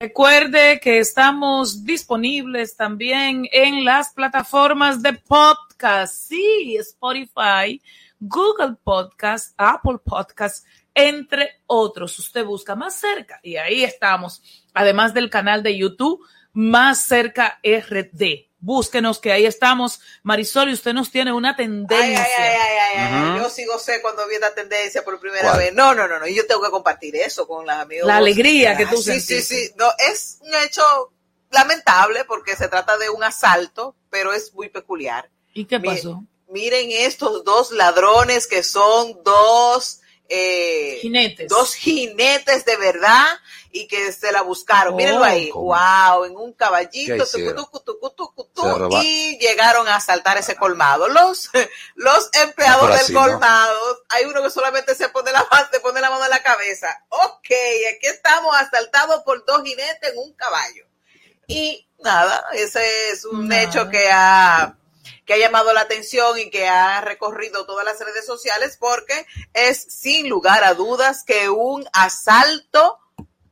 Recuerde que estamos disponibles también en las plataformas de podcast, sí, Spotify, Google Podcast, Apple Podcast, entre otros. Usted busca más cerca y ahí estamos. Además del canal de YouTube, más cerca RD. Búsquenos que ahí estamos. Marisol, y usted nos tiene una tendencia. ay, ay, ay, ay, ay. Ujú. Yo sigo sé cuando vi esta tendencia por primera ¿Cuál? vez. No, no, no, no. Y yo tengo que compartir eso con los amigos. La alegría que tú sí, sí, sentiste. sí. No, es un hecho lamentable porque se trata de un asalto, pero es muy peculiar. ¿Y qué pasó? Miren estos dos ladrones que son dos eh, Jinetes. dos jinetes de verdad y que se la buscaron. Oh, Mírenlo ahí. ¿cómo? Wow, en un ¿Qué caballito, tucu, tucu, tucu, y llegaron a asaltar ese colmado. Los, [LAUGHS] los empleados No, del así, ¿no? colmado, hay uno que solamente se pone la [LAUGHS] mano, se pone la mano en la cabeza. Ok, aquí estamos asaltados por dos jinetes en un caballo. Y nada, ese es un Nada. hecho que ha que ha llamado la atención y que ha recorrido todas las redes sociales porque es sin lugar a dudas que un asalto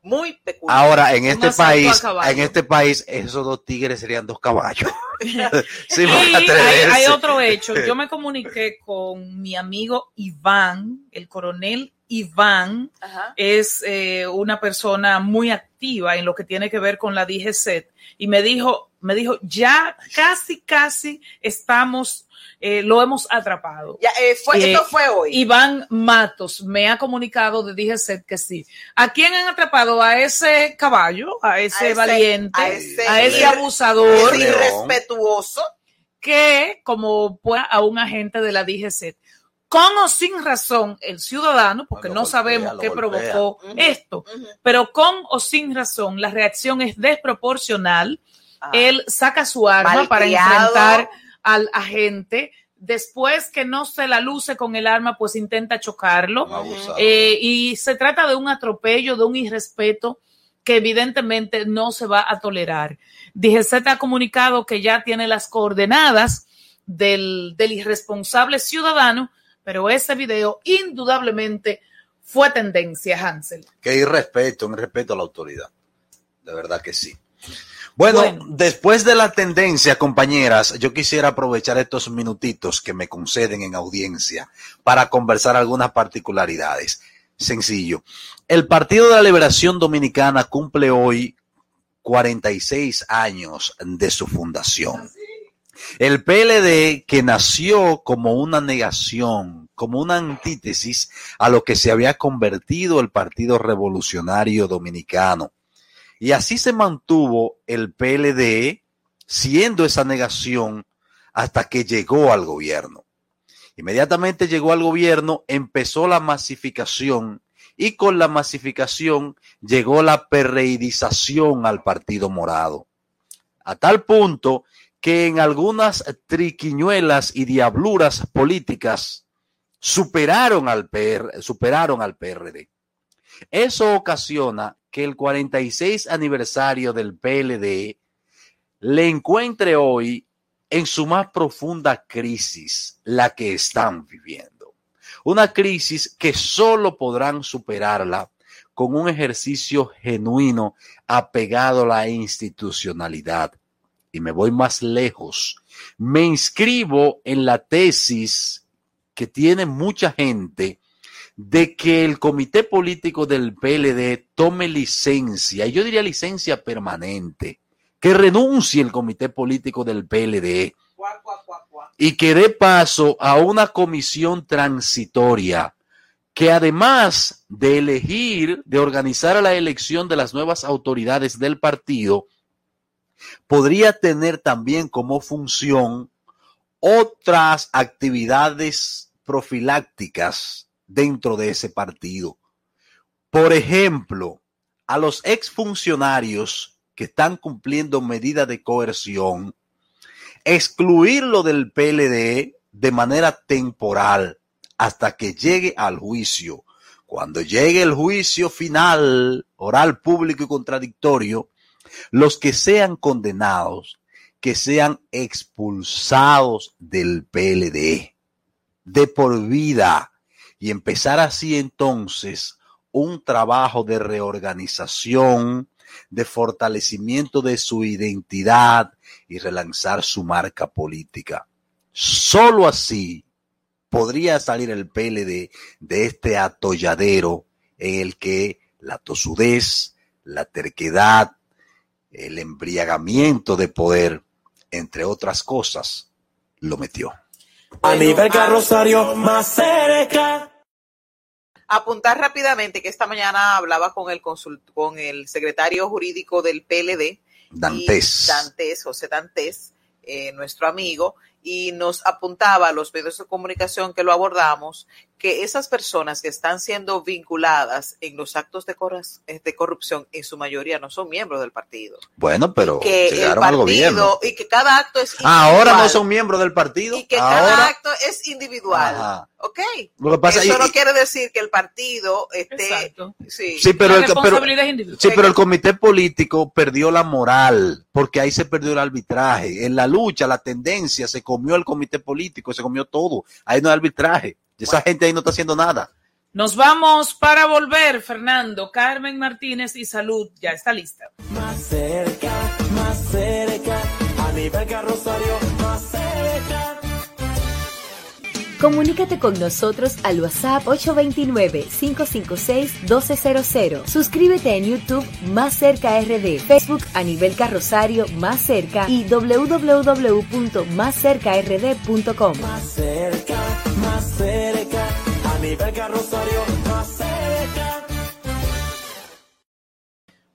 muy peculiar. Ahora, en este país, en este país, esos dos tigres serían dos caballos. [LAUGHS] [LAUGHS] sí, Y hay, hay otro hecho. Yo me [LAUGHS] comuniqué con mi amigo Iván, el coronel Iván Ajá. es eh, una persona muy activa en lo que tiene que ver con la DGCET y me dijo, me dijo, ya casi, casi estamos, eh, lo hemos atrapado. Ya, eh, fue, Eh, esto fue hoy. Iván Matos me ha comunicado de DGCET que sí. ¿A quién han atrapado? A ese caballo, a ese, A ese- valiente, a a ese abusador es irrespetuoso. que como a un agente de la DGCET. Con o sin razón, el ciudadano, porque no golpea, sabemos qué golpea. provocó esto, pero con o sin razón, la reacción es desproporcional. Ah. Él saca su arma para enfrentar al agente. Después que no se la luce con el arma, pues intenta chocarlo. Eh, y se trata de un atropello, de un irrespeto que evidentemente no se va a tolerar. DGZ ha comunicado que ya tiene las coordenadas del, del irresponsable ciudadano, pero ese video indudablemente fue tendencia, Hansel. Que irrespeto, un respeto a la autoridad. De verdad que sí. Bueno, Bueno. después de la tendencia, compañeras, yo quisiera aprovechar estos minutitos que me conceden en audiencia para conversar algunas particularidades. Sencillo. El Partido de la Liberación Dominicana cumple hoy 46 años de su fundación. El PLD que nació como una negación, como una antítesis a lo que se había convertido el Partido Revolucionario Dominicano. Y así se mantuvo el PLD siendo esa negación hasta que llegó al gobierno. Inmediatamente llegó al gobierno, empezó la masificación y con la masificación llegó la perreidización al Partido Morado. A tal punto que en algunas triquiñuelas y diabluras políticas superaron al, PR, superaron al PRD. Eso ocasiona que el 46 aniversario del PLD le encuentre hoy en su más profunda crisis, la que están viviendo. Una crisis que solo podrán superarla con un ejercicio genuino apegado a la institucionalidad. Y me voy más lejos. Me inscribo en la tesis que tiene mucha gente de que el comité político del PLD tome licencia, y yo diría licencia permanente, que renuncie el comité político del PLD y que dé paso a una comisión transitoria que además de elegir, de organizar la elección de las nuevas autoridades del partido, podría tener también como función otras actividades profilácticas dentro de ese partido. Por ejemplo, a los exfuncionarios que están cumpliendo medidas de coerción, excluirlo del PLD de manera temporal hasta que llegue al juicio. Cuando llegue el juicio final, oral, público y contradictorio, los que sean condenados, que sean expulsados del PLD de por vida y empezar así entonces un trabajo de reorganización, de fortalecimiento de su identidad y relanzar su marca política. Solo así podría salir el PLD de este atolladero en el que la tosudez, la terquedad, el embriagamiento de poder, entre otras cosas, lo metió. A nivel Rosario más cerca. Apuntar rápidamente que esta mañana hablaba con el consult con el secretario jurídico del PLD, Dantes. Dantes, José Dantes, eh, nuestro amigo, y nos apuntaba a los medios de comunicación que lo abordamos, que esas personas que están siendo vinculadas en los actos de, corras- eh, de corrupción, en su mayoría no son miembros del partido. Bueno, pero Que el llegaron al gobierno. partido, y que cada acto es Ahora no individual, son miembros del partido. y que cada acto es individual. Ajá. ¿Ok? Lo que pasa Eso y- no y- quiere decir que el partido esté... Exacto. Sí. Sí, pero la el, pero, individual. sí, pero el comité político perdió la moral, porque ahí se perdió el arbitraje. En la lucha, la tendencia, se comió el comité político, se comió todo. Ahí no hay arbitraje. Esa gente ahí no está haciendo nada. Nos vamos para volver, Fernando. Carmen Martínez y Salud ya está lista. Más cerca, más cerca. A nivel Rosario más cerca. Comunícate con nosotros al WhatsApp 829-556-1200. Suscríbete en YouTube Más Cerca RD, Facebook a nivel carrosario Más Cerca y www.máscercard.com. Más cerca, más cerca, a nivel carrosario, más cerca.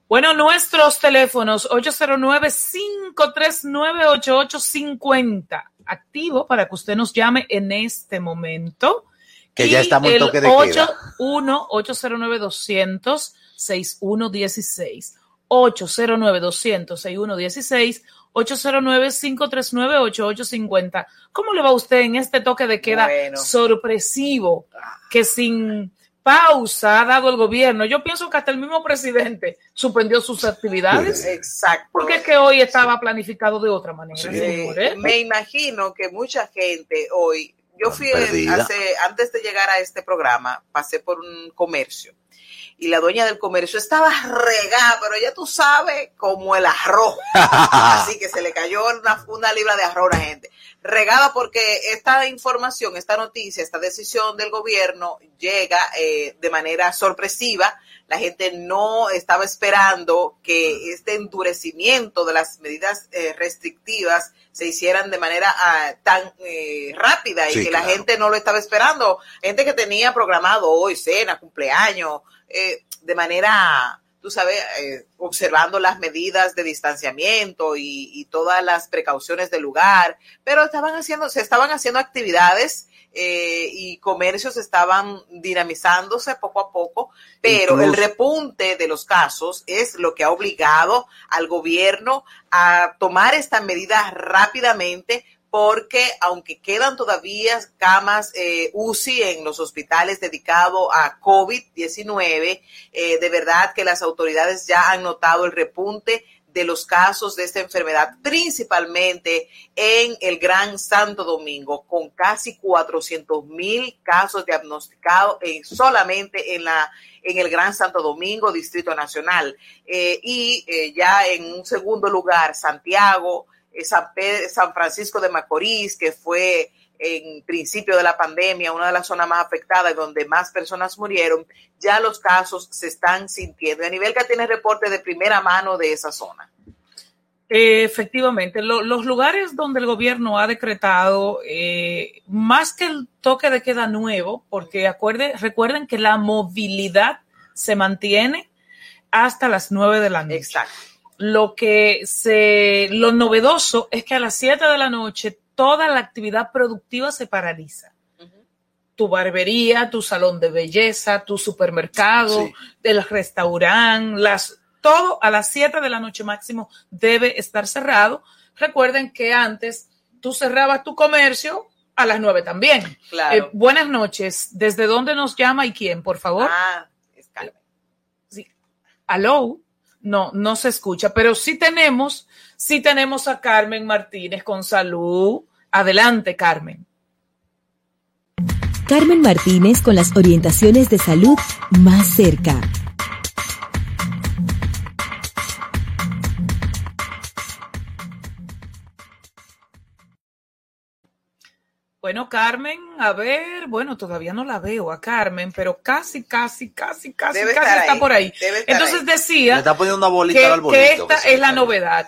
Bueno, nuestros teléfonos 809-539-8850, activo para que usted nos llame en este momento. Que Y ya en el toque de queda. 81-809-200-6116. 809-200-6116. 809-539-8850. ¿Cómo le va a usted en este toque de queda Bueno. sorpresivo que sin pausa ha dado el gobierno? Yo pienso que hasta el mismo presidente suspendió sus actividades. Exacto. Porque es que hoy estaba planificado de otra manera, Eh, me imagino que mucha gente hoy, yo fui hace, antes de llegar a este programa, pasé por un comercio y la dueña del comercio estaba regada, pero ya tú sabes, como el arroz. [LAUGHS] Así que se le cayó una, una libra de arroz a la gente. Regada porque esta información, esta noticia, esta decisión del gobierno llega eh, de manera sorpresiva. La gente no estaba esperando que este endurecimiento de las medidas eh, restrictivas se hicieran de manera ah, tan eh, rápida y Sí, que la claro. gente no lo estaba esperando. Gente que tenía programado hoy cena, cumpleaños, eh, de manera, tú sabes, eh, observando las medidas de distanciamiento y, y todas las precauciones del lugar, pero estaban haciendo, se estaban haciendo actividades eh, y comercios estaban dinamizándose poco a poco, pero el repunte de los casos es lo que ha obligado al gobierno a tomar esta medida rápidamente porque aunque quedan todavía camas eh, UCI en los hospitales dedicados a COVID-19, eh, de verdad que las autoridades ya han notado el repunte de los casos de esta enfermedad, principalmente en el Gran Santo Domingo, con casi 400 mil casos diagnosticados solamente en la en el Gran Santo Domingo, Distrito Nacional. Eh, y ya en un segundo lugar, Santiago, San, San Francisco de Macorís, que fue en principio de la pandemia una de las zonas más afectadas y donde más personas murieron, ya los casos se están sintiendo. A nivel que tiene reporte de primera mano de esa zona. Efectivamente, lo- los lugares donde el gobierno ha decretado, eh, más que el toque de queda nuevo, porque acuerde, recuerden que la movilidad se mantiene hasta las 9 de la noche. Exacto. Lo que se, lo novedoso es que a las 7 de la noche toda la actividad productiva se paraliza. Tu barbería, tu salón de belleza, tu supermercado, Sí. el restaurante, las, todo a las 7 de la noche máximo debe estar cerrado. Recuerden que antes tú cerrabas tu comercio a las 9 también. Claro. Eh, buenas noches. ¿Desde dónde nos llama y quién, por favor? Ah, es Carmen. Sí. Aló. No, no se escucha, pero sí tenemos, sí tenemos a Carmen Martínez con salud. Adelante, Carmen. Carmen Martínez con las orientaciones de salud más cerca. Bueno, Carmen, a ver, bueno, todavía no la veo a Carmen, pero casi, casi, casi, casi, Debe casi está ahí, por ahí. Entonces ahí. Le decía está poniendo una bolita que, al arbolito. que esta que es la novedad.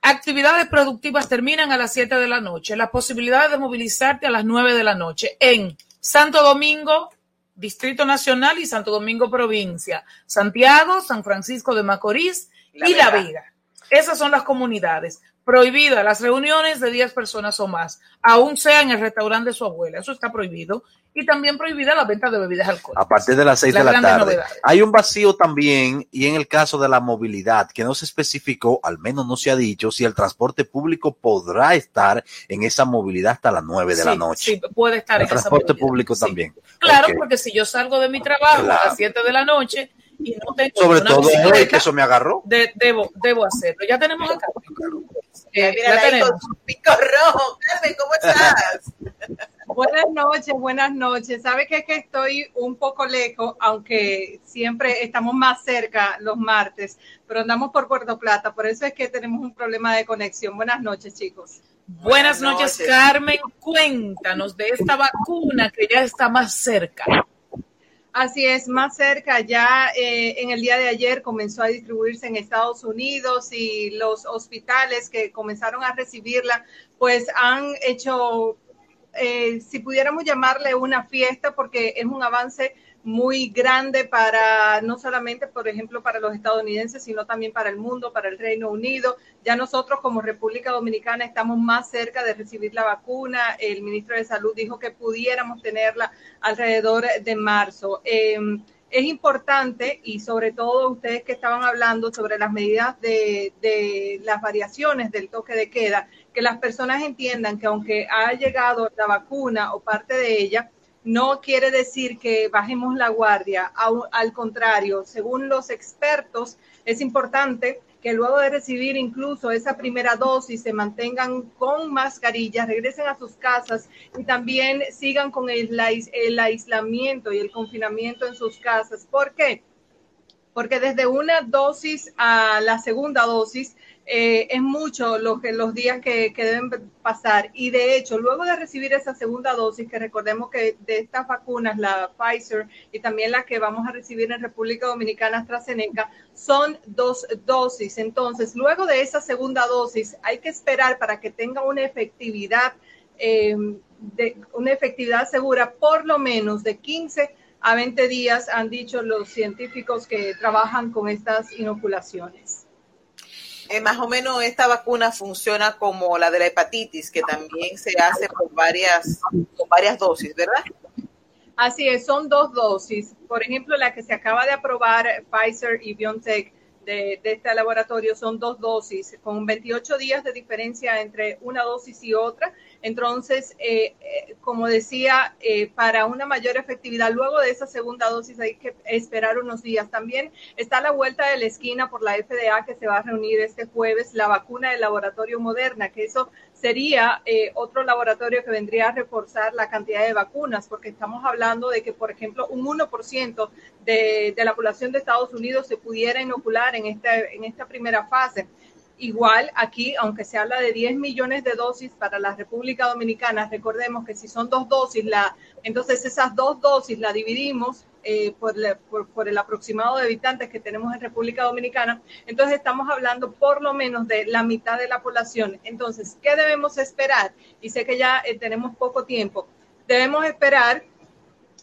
Actividades productivas terminan a las 7 de la noche. Las posibilidades de movilizarte a las 9 de la noche en Santo Domingo, Distrito Nacional y Santo Domingo Provincia, Santiago, San Francisco de Macorís La y La. Vega. Esas son las comunidades. Prohibidas las reuniones de 10 personas o más, aún sea en el restaurante de su abuela. Eso está prohibido. Y también prohibida la venta de bebidas alcohólicas. A partir de las 6 Las de la tarde. novedades. Hay un vacío también, y en el caso de la movilidad, que no se especificó, al menos no se ha dicho, si el transporte público podrá estar en esa movilidad hasta las 9 de la noche. Sí, puede estar el en transporte público Sí. también. Claro, porque si yo salgo de mi trabajo a las 7 de la noche y no tengo Sobre todo hoy, bicicleta, que eso me agarró. de- debo, debo hacerlo. Ya tenemos acá. Eh, Mira, ahí tenemos. con su pico rojo. Carmen, ¿cómo [LAUGHS] estás? Buenas noches, buenas noches. Sabe que es que estoy un poco lejos, aunque siempre estamos más cerca los martes, pero andamos por Puerto Plata, por eso es que tenemos un problema de conexión. Buenas noches, chicos. Buenas, noches, Carmen. Cuéntanos de esta vacuna que ya está más cerca. Así es, más cerca. Ya eh, en el día de ayer comenzó a distribuirse en Estados Unidos y los hospitales que comenzaron a recibirla, pues han hecho, eh, si pudiéramos llamarle una fiesta, porque es un avance muy grande para, no solamente, por ejemplo, para los estadounidenses, sino también para el mundo, para el Reino Unido. Ya nosotros como República Dominicana estamos más cerca de recibir la vacuna. El ministro de Salud dijo que pudiéramos tenerla alrededor de marzo. Em, es importante y sobre todo ustedes que estaban hablando sobre las medidas de, de, las variaciones del toque de queda, que las personas entiendan que aunque ha llegado la vacuna o parte de ella, no quiere decir que bajemos la guardia, al contrario, según los expertos, es importante que luego de recibir incluso esa primera dosis se mantengan con mascarillas, regresen a sus casas y también sigan con el, aislamiento y el confinamiento en sus casas. ¿Por qué? Porque desde una dosis a la segunda dosis eh, es mucho lo que, los días que, deben pasar. Y de hecho, luego de recibir esa segunda dosis, que recordemos que de estas vacunas, la Pfizer y también la que vamos a recibir en República Dominicana, AstraZeneca, son dos dosis. Entonces, luego de esa segunda dosis, hay que esperar para que tenga una efectividad, eh, de, una efectividad segura, por lo menos de 15 a 20 días, han dicho los científicos que trabajan con estas inoculaciones. Eh, más o menos esta vacuna funciona como la de la hepatitis, que también se hace con varias, con varias dosis, ¿verdad? Así es, son dos dosis. Por ejemplo, la que se acaba de aprobar Pfizer y BioNTech de, de, este laboratorio son dos dosis, con 28 días de diferencia entre una dosis y otra. Entonces, eh, eh, como decía, eh, para una mayor efectividad, luego de esa segunda dosis hay que esperar unos días. También está a la vuelta de la esquina por la FDA que se va a reunir este jueves la vacuna del laboratorio Moderna, que eso sería otro laboratorio que vendría a reforzar la cantidad de vacunas, porque estamos hablando de que, por ejemplo, un 1% de, de la población de Estados Unidos se pudiera inocular en esta, en esta primera fase. Igual aquí, aunque se habla de 10 millones de dosis para la República Dominicana, recordemos que si son dos dosis, la, entonces esas dos dosis la dividimos eh, por, por, el aproximado de habitantes que tenemos en República Dominicana, entonces estamos hablando por lo menos de la mitad de la población. Entonces, ¿qué debemos esperar? Y sé que ya eh, tenemos poco tiempo. Debemos esperar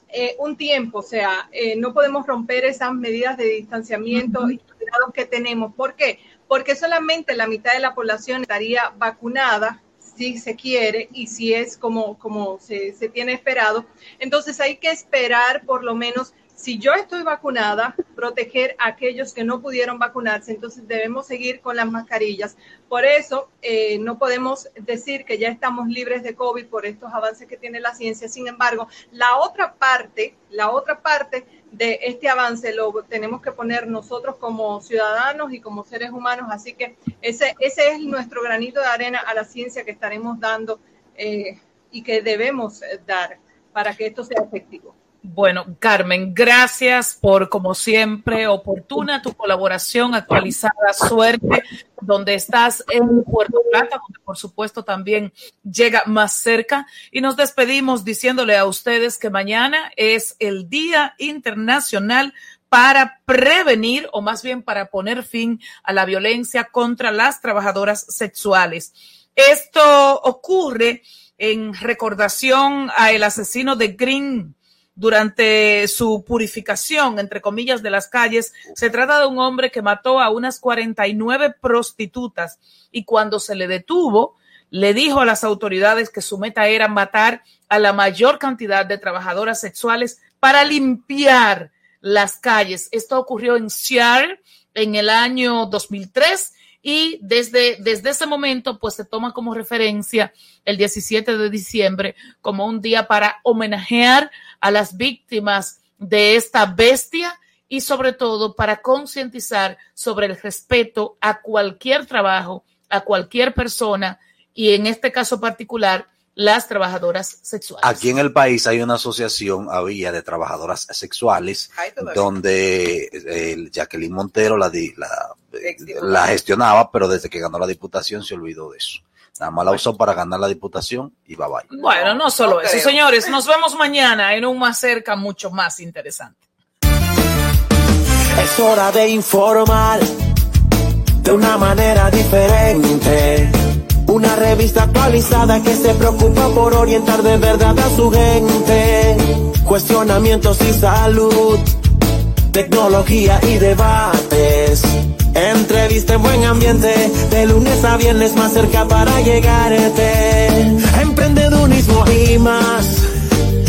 eh, un tiempo, o sea, no podemos romper esas medidas de distanciamiento y cuidados que tenemos. ¿Por qué? Porque solamente la mitad de la población estaría vacunada si se quiere y si es como, como se, se tiene esperado. Entonces hay que esperar por lo menos si yo estoy vacunada, proteger a aquellos que no pudieron vacunarse, entonces debemos seguir con las mascarillas. Por eso eh, no podemos decir que ya estamos libres de COVID por estos avances que tiene la ciencia. Sin embargo, la otra parte, la otra parte de este avance lo tenemos que poner nosotros como ciudadanos y como seres humanos. Así que ese, ese es nuestro granito de arena a la ciencia que estaremos dando eh, y que debemos dar para que esto sea efectivo. Bueno, Carmen, gracias por, como siempre, oportuna tu colaboración actualizada, suerte, donde estás en Puerto Plata, donde por supuesto también llega más cerca. Y nos despedimos diciéndole a ustedes que mañana es el Día Internacional para prevenir o más bien para poner fin a la violencia contra las trabajadoras sexuales. Esto ocurre en recordación a el asesino de Green durante su purificación, entre comillas, de las calles. Se trata de un hombre que mató a unas 49 prostitutas y cuando se le detuvo, le dijo a las autoridades que su meta era matar a la mayor cantidad de trabajadoras sexuales para limpiar las calles. Esto ocurrió en Seattle en el año 2003 y desde, desde ese momento pues se toma como referencia el 17 de diciembre como un día para homenajear a las víctimas de esta bestia y sobre todo para concientizar sobre el respeto a cualquier trabajo, a cualquier persona y en este caso particular las trabajadoras sexuales. Aquí en el país hay una asociación, había de trabajadoras sexuales, donde eh, Jacqueline Montero la, la, la gestionaba, pero desde que ganó la diputación se olvidó de eso Nada más la usó para ganar la diputación y bye bye. Bueno, no solo no eso, creo. señores. Nos vemos mañana en un más cerca mucho más interesante. Es hora de informar de una manera diferente. Una revista actualizada que se preocupa por orientar de verdad a su gente. Cuestionamientos y salud, tecnología y debates. Entrevista en buen ambiente, de lunes a viernes más cerca para llegarte. Emprendedurismo y más.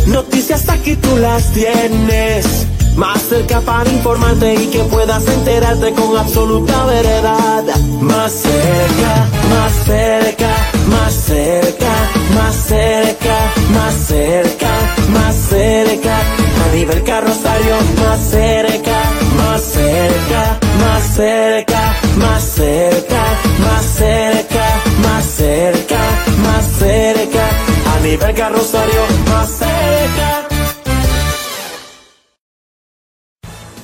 Noticias aquí tú las tienes. Más cerca para informarte y que puedas enterarte con absoluta veredad. Más cerca, más cerca, más cerca, más cerca, más cerca, más cerca. A nivel carrosario, más cerca, más cerca, más cerca, más cerca, más cerca, más cerca, más cerca. A nivel carrosario, más cerca.